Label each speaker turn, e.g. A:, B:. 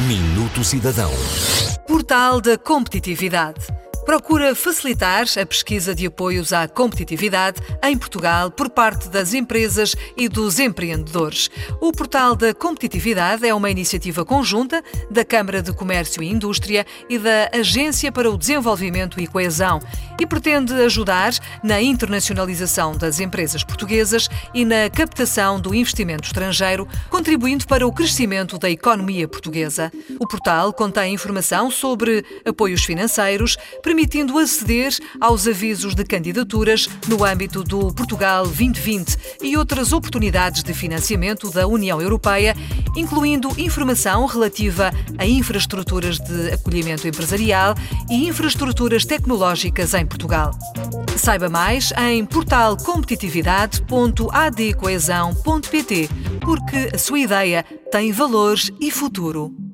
A: Minuto Cidadão.
B: Portal da Competitividade procura facilitar a pesquisa de apoios à competitividade em Portugal por parte das empresas e dos empreendedores. O Portal da Competitividade é uma iniciativa conjunta da Câmara de Comércio e Indústria e da Agência para o Desenvolvimento e Coesão e pretende ajudar na internacionalização das empresas portuguesas e na captação do investimento estrangeiro, contribuindo para o crescimento da economia portuguesa. O portal contém informação sobre apoios financeiros, permitindo aceder aos avisos de candidaturas no âmbito do Portugal 2020 e outras oportunidades de financiamento da União Europeia, incluindo informação relativa a infraestruturas de acolhimento empresarial e infraestruturas tecnológicas em Portugal. Saiba mais em portalcompetitividade.adcoesão.pt, porque a sua ideia tem valores e futuro.